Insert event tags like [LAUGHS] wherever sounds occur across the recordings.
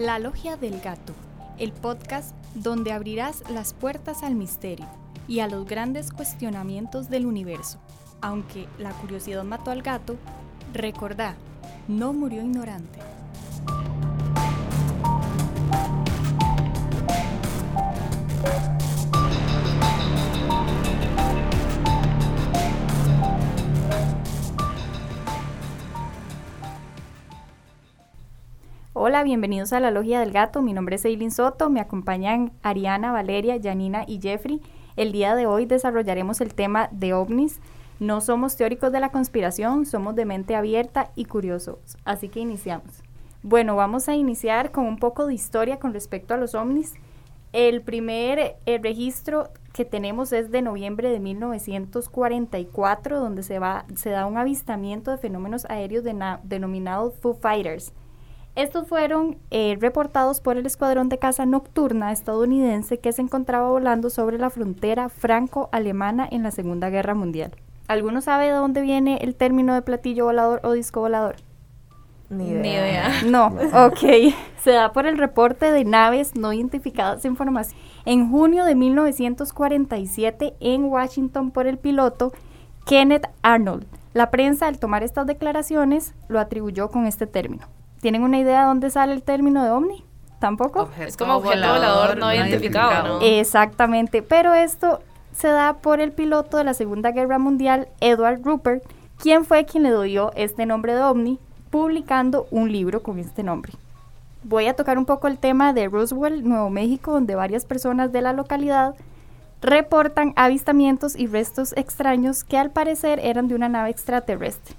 La Logia del Gato, el podcast donde abrirás las puertas al misterio y a los grandes cuestionamientos del universo. Aunque la curiosidad mató al gato, recordá, no murió ignorante. Hola, bienvenidos a la Logia del Gato. Mi nombre es Eileen Soto. Me acompañan Ariana, Valeria, Janina y Jeffrey. El día de hoy desarrollaremos el tema de ovnis. No somos teóricos de la conspiración, somos de mente abierta y curiosos. Así que iniciamos. Bueno, vamos a iniciar con un poco de historia con respecto a los ovnis. El primer eh, registro que tenemos es de noviembre de 1944, donde se, va, se da un avistamiento de fenómenos aéreos denominados Foo Fighters. Estos fueron eh, reportados por el Escuadrón de Caza Nocturna estadounidense que se encontraba volando sobre la frontera franco-alemana en la Segunda Guerra Mundial. ¿Alguno sabe de dónde viene el término de platillo volador o disco volador? Ni idea. [LAUGHS] [LAUGHS] No, ok. Se da por el reporte de naves no identificadas de información. En junio de 1947 en Washington por el piloto Kenneth Arnold. La prensa al tomar estas declaraciones lo atribuyó con este término. ¿Tienen una idea de dónde sale el término de ovni? ¿Tampoco? es como objeto volador, no, identificado, ¿no? Exactamente, pero esto se da por el piloto de la Segunda Guerra Mundial, Edward Rupert, quien fue quien le dio este nombre de ovni, publicando un libro con este nombre. Voy a tocar un poco el tema de Roswell, Nuevo México, donde varias personas de la localidad reportan avistamientos y restos extraños que al parecer eran de una nave extraterrestre.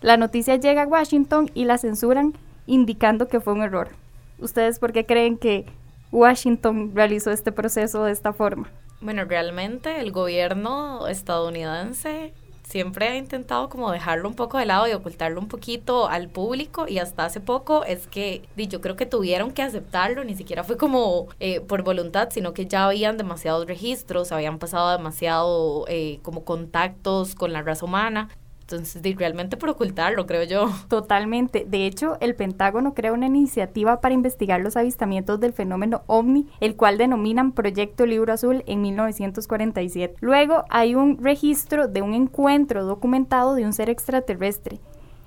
La noticia llega a Washington y la censuran indicando que fue un error. ¿Ustedes por qué creen que Washington realizó este proceso de esta forma? Bueno, realmente el gobierno estadounidense siempre ha intentado como dejarlo un poco de lado y ocultarlo un poquito al público y hasta hace poco es que yo creo que tuvieron que aceptarlo, ni siquiera fue como eh, por voluntad, sino que ya habían demasiados registros, habían pasado demasiado eh, como contactos con la raza humana entonces, realmente por ocultarlo, creo yo. [LAUGHS] Totalmente. De hecho, el Pentágono crea una iniciativa para investigar los avistamientos del fenómeno ovni, el cual denominan Proyecto Libro Azul en 1947. Luego hay un registro de un encuentro documentado de un ser extraterrestre.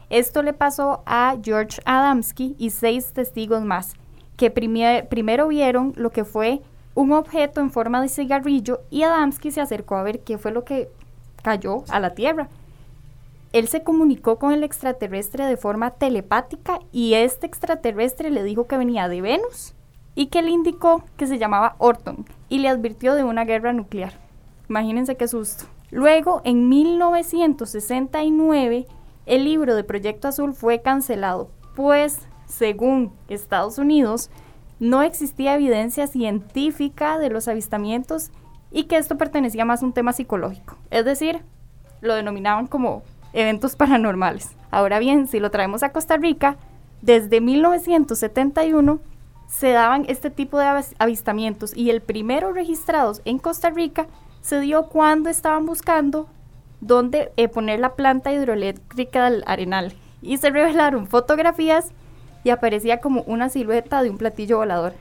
Esto le pasó a George Adamski y seis testigos más, que primero vieron lo que fue un objeto en forma de cigarrillo y Adamski se acercó a ver qué fue lo que cayó a la Tierra él se comunicó con el extraterrestre de forma telepática y este extraterrestre le dijo que venía de Venus y que le indicó que se llamaba Orton y le advirtió de una guerra nuclear. Imagínense qué susto. Luego, en 1969, el libro de Proyecto Azul fue cancelado, pues, según Estados Unidos, no existía evidencia científica de los avistamientos y que esto pertenecía más a un tema psicológico. Es decir, lo denominaban como eventos paranormales. Ahora bien, si lo traemos a Costa Rica, desde 1971 se daban este tipo de avistamientos y el primero registrados en Costa Rica se dio cuando estaban buscando dónde eh, poner la planta hidroeléctrica del Arenal y se revelaron fotografías y aparecía como una silueta de un platillo volador.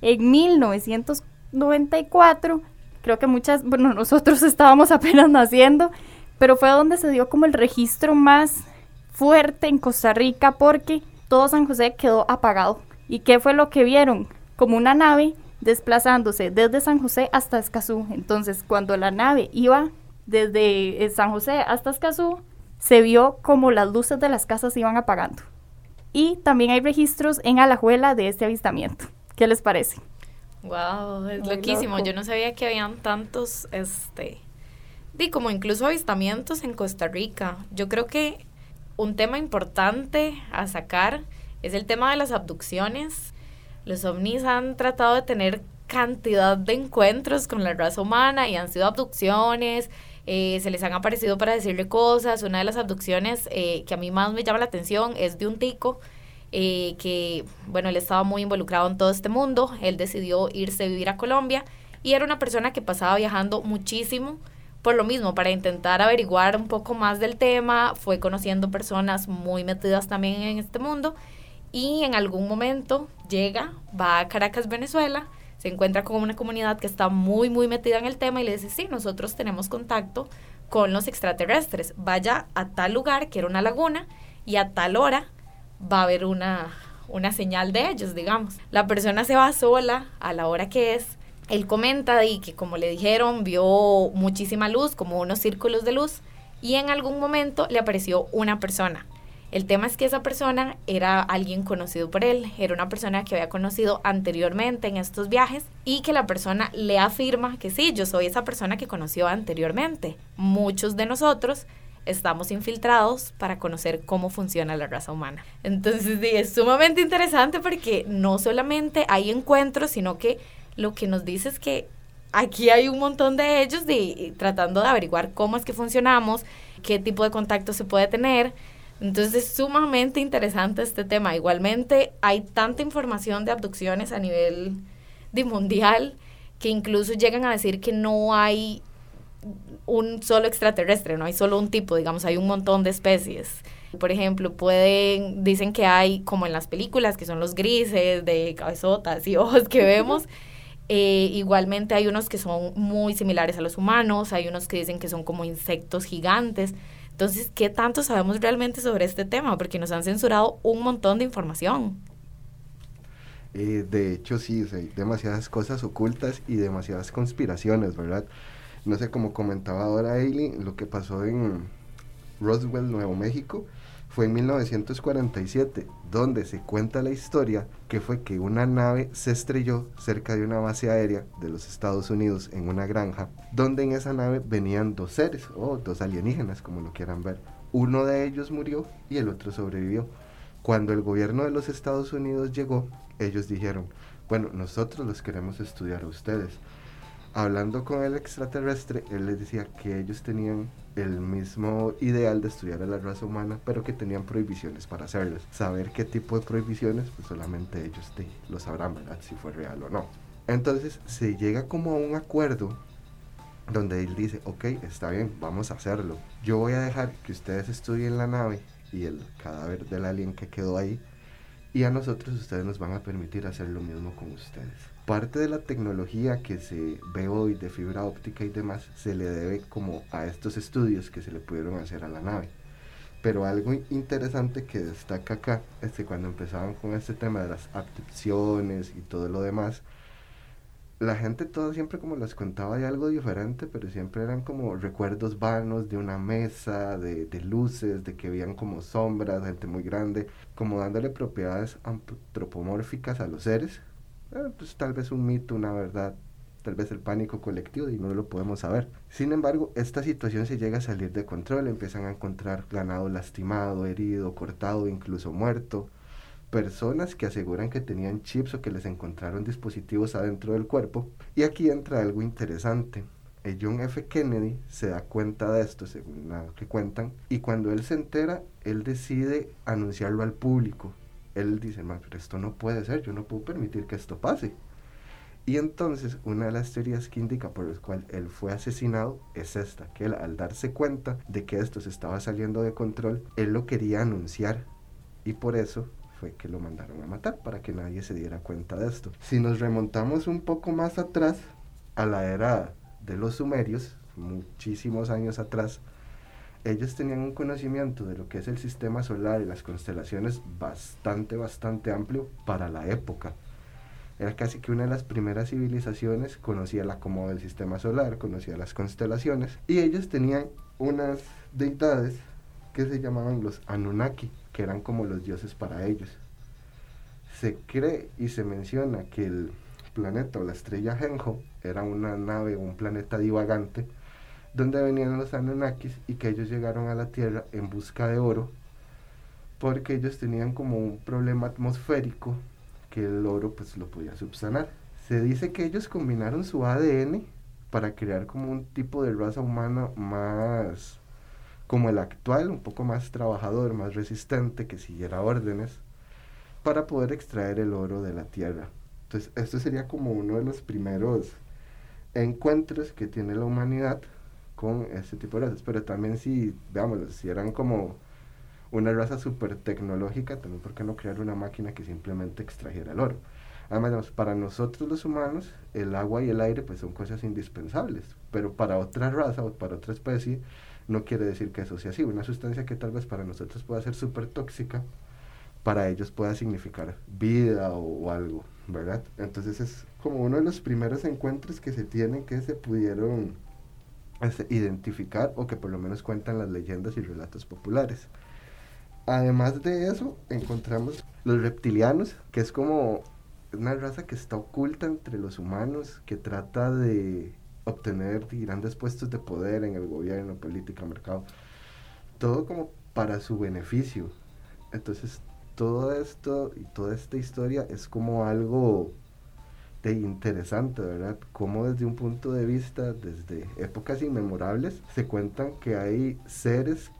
En 1994, creo que muchas, bueno, [LAUGHS] nosotros estábamos apenas naciendo, pero fue donde se dio como el registro más fuerte en Costa Rica porque todo San José quedó apagado. ¿Y qué fue lo que vieron? Como una nave desplazándose desde San José hasta Escazú. Entonces, cuando la nave iba desde eh, San José hasta Escazú, se vio como las luces de las casas iban apagando. Y también hay registros en Alajuela de este avistamiento. ¿Qué les parece? Wow, es loquísimo. Yo no sabía que habían tantos este y como incluso avistamientos en Costa Rica. Yo creo que un tema importante a sacar es el tema de las abducciones. Los ovnis han tratado de tener cantidad de encuentros con la raza humana y han sido abducciones, eh, se les han aparecido para decirle cosas. Una de las abducciones eh, que a mí más me llama la atención es de un tico eh, que, bueno, él estaba muy involucrado en todo este mundo, él decidió irse a vivir a Colombia y era una persona que pasaba viajando muchísimo por lo mismo, para intentar averiguar un poco más del tema, fue conociendo personas muy metidas también en este mundo y en algún momento llega, va a Caracas, Venezuela, se encuentra con una comunidad que está muy, muy metida en el tema y le dice, sí, nosotros tenemos contacto con los extraterrestres. Vaya a tal lugar, que era una laguna, y a tal hora va a haber una, una señal de ellos, digamos. La persona se va sola a la hora que es. Él comenta y que como le dijeron, vio muchísima luz, como unos círculos de luz, y en algún momento le apareció una persona. El tema es que esa persona era alguien conocido por él, era una persona que había conocido anteriormente en estos viajes y que la persona le afirma que sí, yo soy esa persona que conoció anteriormente. Muchos de nosotros estamos infiltrados para conocer cómo funciona la raza humana. Entonces, sí, es sumamente interesante porque no solamente hay encuentros, sino que lo que nos dice es que aquí hay un montón de ellos de, tratando de averiguar cómo es que funcionamos, qué tipo de contacto se puede tener. Entonces es sumamente interesante este tema. Igualmente hay tanta información de abducciones a nivel de mundial que incluso llegan a decir que no hay un solo extraterrestre, no hay solo un tipo, digamos, hay un montón de especies. Por ejemplo, pueden, dicen que hay, como en las películas, que son los grises de cabezotas y [LAUGHS] ojos que vemos. Eh, igualmente hay unos que son muy similares a los humanos, hay unos que dicen que son como insectos gigantes. Entonces, ¿qué tanto sabemos realmente sobre este tema? Porque nos han censurado un montón de información. Eh, de hecho, sí, hay demasiadas cosas ocultas y demasiadas conspiraciones, ¿verdad? No sé, como comentaba ahora Aileen, lo que pasó en Roswell, Nuevo México, fue en 1947, donde se cuenta la historia que fue que una nave se estrelló cerca de una base aérea de los Estados Unidos en una granja, donde en esa nave venían dos seres, o dos alienígenas, como lo quieran ver. Uno de ellos murió y el otro sobrevivió. Cuando el gobierno de los Estados Unidos llegó, ellos dijeron, bueno, nosotros los queremos estudiar a ustedes hablando con el extraterrestre, él les decía que ellos tenían el mismo ideal de estudiar a la raza humana, pero que tenían prohibiciones para hacerlo. Saber qué tipo de prohibiciones, pues solamente ellos lo sabrán, ¿verdad? Si fue real o no. Entonces se llega como a un acuerdo donde él dice, ok, está bien, vamos a hacerlo. Yo voy a dejar que ustedes estudien la nave y el cadáver del alien que quedó ahí, y a nosotros ustedes nos van a permitir hacer lo mismo con ustedes parte de la tecnología que se ve hoy de fibra óptica y demás se le debe como a estos estudios que se le pudieron hacer a la nave. Pero algo interesante que destaca acá es que cuando empezaban con este tema de las abducciones y todo lo demás, la gente todo siempre como les contaba de algo diferente, pero siempre eran como recuerdos vanos de una mesa, de, de luces, de que veían como sombras, gente muy grande, como dándole propiedades antropomórficas a los seres, eh, pues tal vez un mito, una verdad, tal vez el pánico colectivo y no lo podemos saber. Sin embargo, esta situación se llega a salir de control, empiezan a encontrar ganado lastimado, herido, cortado, incluso muerto, personas que aseguran que tenían chips o que les encontraron dispositivos adentro del cuerpo. Y aquí entra algo interesante. El John F. Kennedy se da cuenta de esto, según lo que cuentan, y cuando él se entera, él decide anunciarlo al público él dice, pero esto no puede ser, yo no puedo permitir que esto pase. Y entonces una de las teorías que indica por las cuales él fue asesinado es esta, que él al darse cuenta de que esto se estaba saliendo de control, él lo quería anunciar y por eso fue que lo mandaron a matar para que nadie se diera cuenta de esto. Si nos remontamos un poco más atrás a la era de los sumerios, muchísimos años atrás, ellos tenían un conocimiento de lo que es el sistema solar y las constelaciones bastante, bastante amplio para la época. Era casi que una de las primeras civilizaciones, conocía el acomodo del sistema solar, conocía las constelaciones, y ellos tenían unas deidades que se llamaban los Anunnaki, que eran como los dioses para ellos. Se cree y se menciona que el planeta o la estrella Genjo era una nave o un planeta divagante donde venían los Anunnakis y que ellos llegaron a la Tierra en busca de oro porque ellos tenían como un problema atmosférico que el oro pues lo podía subsanar. Se dice que ellos combinaron su ADN para crear como un tipo de raza humana más como el actual, un poco más trabajador, más resistente, que siguiera órdenes, para poder extraer el oro de la tierra. Entonces, esto sería como uno de los primeros encuentros que tiene la humanidad con ese tipo de razas. Pero también si, veámoslo, si eran como una raza súper tecnológica, también por qué no crear una máquina que simplemente extrajera el oro. Además, para nosotros los humanos, el agua y el aire pues son cosas indispensables, pero para otra raza o para otra especie no quiere decir que eso sea así. Una sustancia que tal vez para nosotros pueda ser súper tóxica, para ellos pueda significar vida o, algo, ¿verdad? Entonces es como uno de los primeros encuentros que se tienen que se pudieron este, identificar o que por lo menos cuentan las leyendas y relatos populares. Además de eso, encontramos los reptilianos, que es como una raza que está oculta entre los humanos, que trata de obtener grandes puestos de poder en el gobierno, política, mercado. Todo como para su beneficio. Entonces, todo esto y toda esta historia es como algo interesante, ¿verdad? Como desde un punto de vista, desde épocas inmemorables, se cuentan que hay seres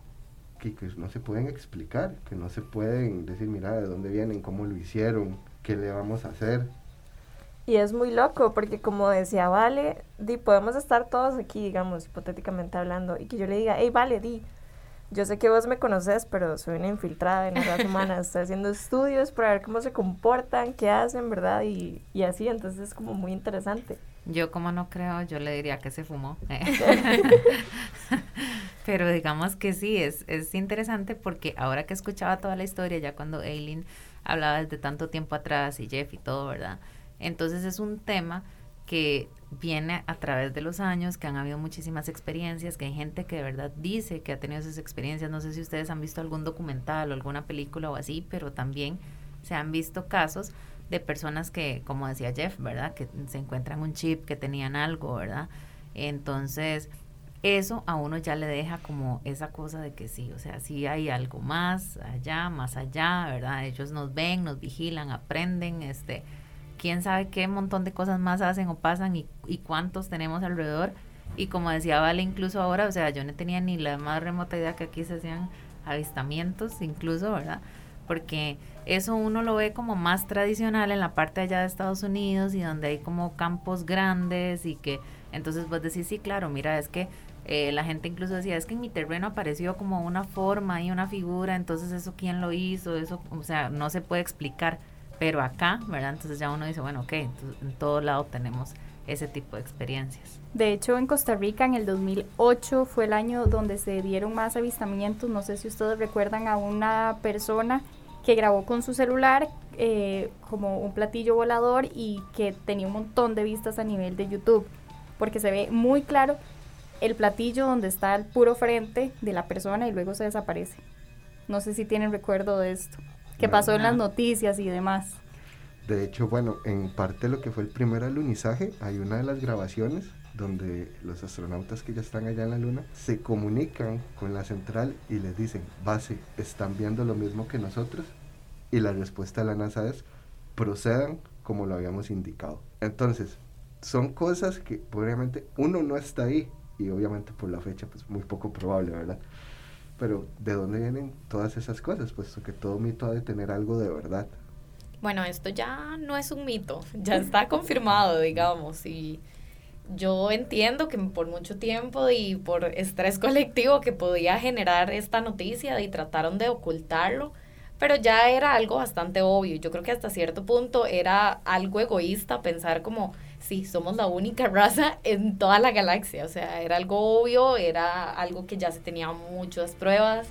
que, que no se pueden explicar, que no se pueden decir, mira, de dónde vienen, cómo lo hicieron, qué le vamos a hacer. Y es muy loco porque como decía Vale, di, podemos estar todos aquí, digamos, hipotéticamente hablando, y que yo le diga, hey, Vale, di, yo sé que vos me conoces, pero soy una infiltrada en las humanas, estoy haciendo estudios para ver cómo se comportan, qué hacen, ¿verdad? Y, y así, entonces es como muy interesante. Yo como no creo, yo le diría que se fumó. [LAUGHS] [LAUGHS] Pero digamos que sí, es, es interesante porque ahora que escuchaba toda la historia, ya cuando Aileen hablaba desde tanto tiempo atrás y Jeff y todo, ¿verdad? Entonces es un tema que viene a través de los años, que han habido muchísimas experiencias, que hay gente que de verdad dice que ha tenido esas experiencias. No sé si ustedes han visto algún documental o alguna película o así, pero también se han visto casos de personas que, como decía Jeff, ¿verdad? Que se encuentran un chip, que tenían algo, ¿verdad? Entonces, eso a uno ya le deja como esa cosa de que sí, o sea, sí hay algo más allá, más allá, ¿verdad? Ellos nos ven, nos vigilan, aprenden, este, quién sabe qué montón de cosas más hacen o pasan y, cuántos tenemos alrededor. Y como decía Vale, incluso ahora, o sea, yo no tenía ni la más remota idea que aquí se hacían avistamientos, incluso, ¿verdad? Porque eso uno lo ve como más tradicional en la parte allá de Estados Unidos y donde hay como campos grandes y que entonces vos decís, sí, claro, mira, es que eh, la gente incluso decía, es que en mi terreno apareció como una forma y una figura, entonces eso quién lo hizo, eso, o sea, no se puede explicar pero acá, ¿verdad? Entonces ya uno dice, bueno, ok, en todo lado tenemos ese tipo de experiencias. De hecho, en Costa Rica en el 2008 fue el año donde se dieron más avistamientos. No sé si ustedes recuerdan a una persona que grabó con su celular eh, como un platillo volador y que tenía un montón de vistas a nivel de YouTube, porque se ve muy claro el platillo donde está el puro frente de la persona y luego se desaparece. No sé si tienen recuerdo de esto que pasó en las noticias y demás. De hecho, bueno, en parte lo que fue el primer alunizaje, hay una de las grabaciones donde los astronautas que ya están allá en la Luna se comunican con la central y les dicen, base, ¿están viendo lo mismo que nosotros? Y la respuesta de la NASA es, procedan como lo habíamos indicado. Entonces, son cosas que obviamente uno no está ahí y obviamente por la fecha pues muy poco probable, ¿verdad? Pero ¿de dónde vienen todas esas cosas? Puesto que todo mito ha de tener algo de verdad. Bueno, esto ya no es un mito, ya está confirmado, digamos, y yo entiendo que por mucho tiempo y por estrés colectivo que podía generar esta noticia y trataron de ocultarlo, pero ya era algo bastante obvio. Yo creo que hasta cierto punto era algo egoísta pensar como, sí, somos la única [LAUGHS] raza en toda la galaxia. O sea, era algo obvio, era algo que ya se tenía muchas pruebas.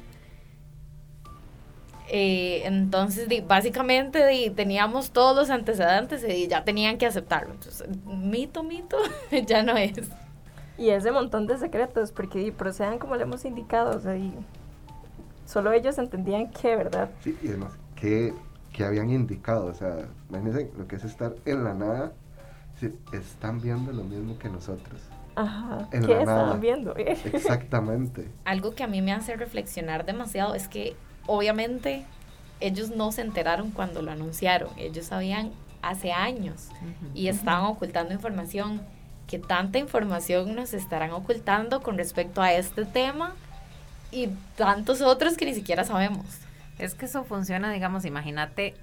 Eh, entonces, básicamente teníamos todos los antecedentes y ya tenían que aceptarlo. Entonces, mito, mito, [LAUGHS] ya no es. Y ese montón de secretos, porque procedan como le hemos indicado, o sea, solo ellos entendían que, ¿verdad? Sí, y además, que, que habían indicado, o sea, imagínense lo que es estar en la nada están viendo lo mismo que nosotros. Ajá. ¿Qué estaban viendo? [LAUGHS] Exactamente. Algo que a mí me hace reflexionar demasiado es que obviamente ellos no se enteraron cuando lo anunciaron, ellos sabían hace años y estaban ocultando información. que tanta información nos estarán ocultando con respecto a este tema y tantos otros que ni siquiera sabemos? Es que eso funciona, digamos, imagínate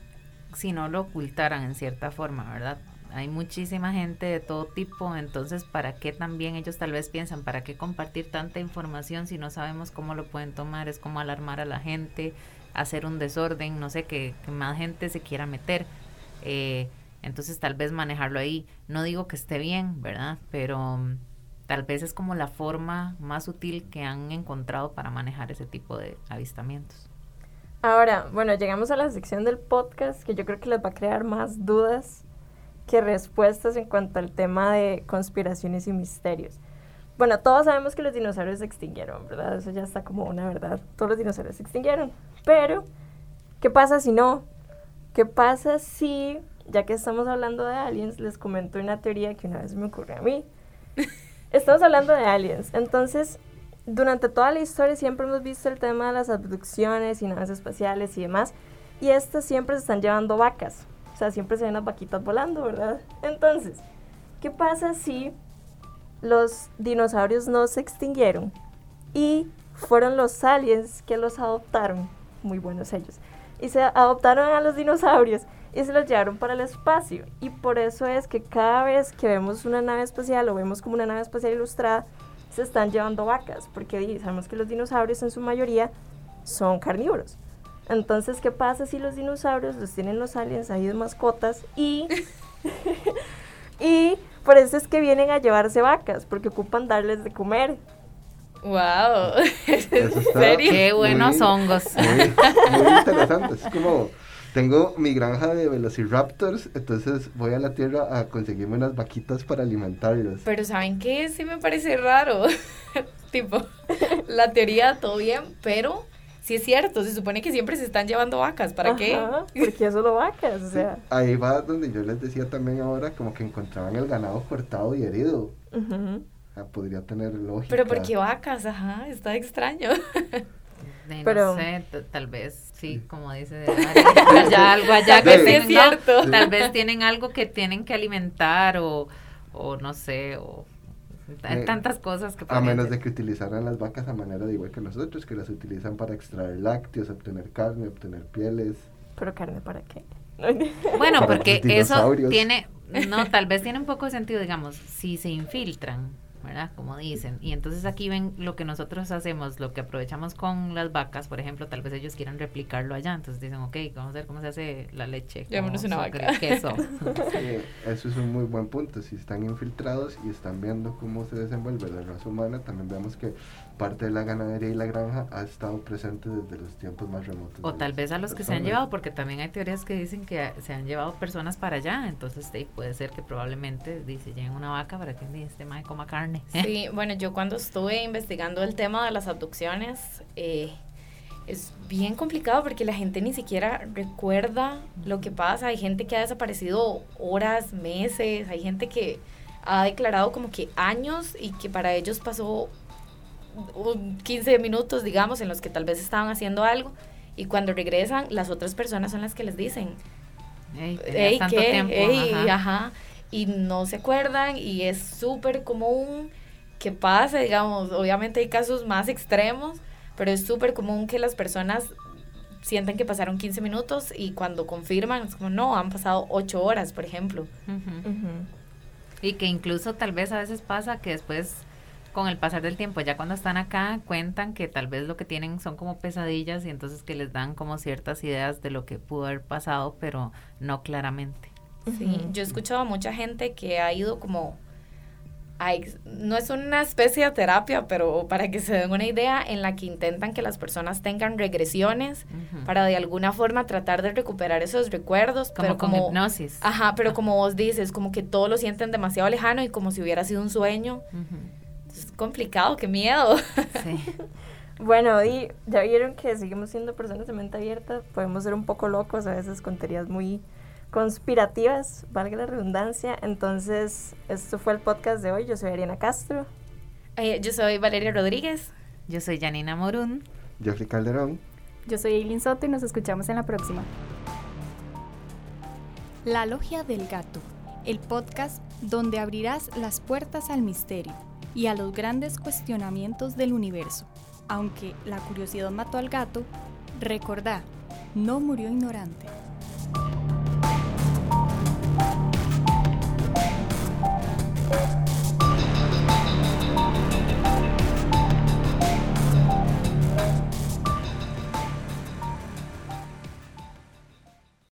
si no lo ocultaran en cierta forma, ¿verdad? Hay muchísima gente de todo tipo, entonces ¿para qué también ellos tal vez piensan, ¿para qué compartir tanta información si no sabemos cómo lo pueden tomar? Es como alarmar a la gente, hacer un desorden, no sé, que, más gente se quiera meter. Eh, Entonces tal vez manejarlo ahí, no digo que esté bien, ¿verdad? Pero mm, tal vez es como la forma más útil que han encontrado para manejar ese tipo de avistamientos. Ahora, bueno, llegamos a la sección del podcast que yo creo que les va a crear más dudas que respuestas en cuanto al tema de conspiraciones y misterios. Bueno, todos sabemos que los dinosaurios se extinguieron, ¿verdad? Eso ya está como una verdad. Todos los dinosaurios se extinguieron. Pero, ¿qué pasa si no? ¿Qué pasa si, ya que estamos hablando de aliens, les comento una teoría que una vez me ocurrió a mí? [LAUGHS] Estamos hablando de aliens. Entonces, durante toda la historia siempre hemos visto el tema de las abducciones y naves espaciales y demás. Y estas siempre se están llevando vacas. Siempre se ven las vaquitas volando, ¿verdad? Entonces, ¿qué pasa si los dinosaurios no se extinguieron y fueron los aliens que los adoptaron? Muy buenos ellos. Y se adoptaron a los dinosaurios y se los llevaron para el espacio. Y por eso es que cada vez que vemos una nave espacial o vemos como una nave espacial ilustrada, se están llevando vacas, porque sabemos que los dinosaurios en su mayoría son carnívoros. Entonces, ¿qué pasa si los dinosaurios los tienen los aliens ahí de mascotas y, [LAUGHS] y por eso es que vienen a llevarse vacas, porque ocupan darles de comer. ¡Wow! [LAUGHS] ¿En serio? Qué buenos hongos. [LAUGHS] Muy, interesante. Es como, tengo mi granja de velociraptors, entonces voy a la tierra a conseguirme unas vaquitas para alimentarlos. Pero ¿saben qué? Sí me parece raro. tipo, la teoría todo bien, pero sí es cierto, se supone que siempre se están llevando vacas, ¿para qué? Porque solo vacas, o sea. ahí va donde yo les decía también ahora, como que encontraban el ganado cortado y herido. podría tener lógica. Pero ¿por qué vacas? Ajá, está extraño. Pero, no sé, tal vez, sí, como dice, allá, algo allá [LAUGHS] que sí es cierto. tal vez tienen algo que tienen que alimentar o, o no sé, o hay tantas cosas que A menos de que utilizaran las vacas a manera de igual que nosotros, que las utilizan para extraer lácteos, obtener carne, obtener pieles. ¿Pero carne para qué? [LAUGHS] bueno, porque eso tiene, no, tal vez tiene un poco de sentido, digamos, si se infiltran ¿verdad? Como dicen. Y entonces aquí ven lo que nosotros hacemos, lo que aprovechamos con las vacas, por ejemplo, tal vez ellos quieran replicarlo allá. Entonces dicen, ok, vamos a ver cómo se hace la leche. Llámonos una vaca. queso. [LAUGHS] eso es un muy buen punto. Si están infiltrados y están viendo cómo se desenvuelve la raza humana, también vemos que parte de la ganadería y la granja ha estado presente desde los tiempos más remotos. O tal vez a los que se han llevado, porque también hay teorías que dicen que se han llevado personas para allá. Entonces puede ser que probablemente dice, lleguen una vaca para que este mae coma carne [LAUGHS] Sí, bueno, yo cuando estuve investigando el tema de las abducciones, eh, es bien complicado porque la gente ni siquiera recuerda lo que pasa. Hay gente que ha desaparecido horas, meses, hay gente que ha declarado como que años y que para ellos pasó 15 minutos, digamos, en los que tal vez estaban haciendo algo y cuando regresan las otras personas son las que les dicen, hey, tanto tiempo, ajá y no se acuerdan y es súper común que pase, digamos, obviamente hay casos más extremos, pero es súper común que las personas sientan que pasaron 15 minutos y cuando confirman es como, no, han pasado 8 horas, por ejemplo. Y que incluso tal vez a veces pasa que después con el pasar del tiempo, ya cuando están acá, cuentan que tal vez lo que tienen son como pesadillas y entonces que les dan como ciertas ideas de lo que pudo haber pasado, pero no claramente. Sí, yo he escuchado a mucha gente que ha ido como... no es una especie de terapia, pero para que se den una idea, en la que intentan que las personas tengan regresiones para de alguna forma tratar de recuperar esos recuerdos. Como pero como hipnosis. Ajá, pero como vos dices, como que todo lo sienten demasiado lejano y como si hubiera sido un sueño. Es complicado, qué miedo. Sí. [LAUGHS] Bueno, y ya vieron que seguimos siendo personas de mente abierta, podemos ser un poco locos a veces con teorías muy conspirativas, valga la redundancia. Entonces, esto fue el podcast de hoy. Yo soy Ariana Castro. Eh, yo soy Valeria Rodríguez. Yo soy Janina Morún. Jeffrey Calderón. Yo soy Eileen Soto y nos escuchamos en la próxima. La Logia del Gato, el podcast donde abrirás las puertas al misterio y a los grandes cuestionamientos del universo. Aunque la curiosidad mató al gato, recordá, no murió ignorante.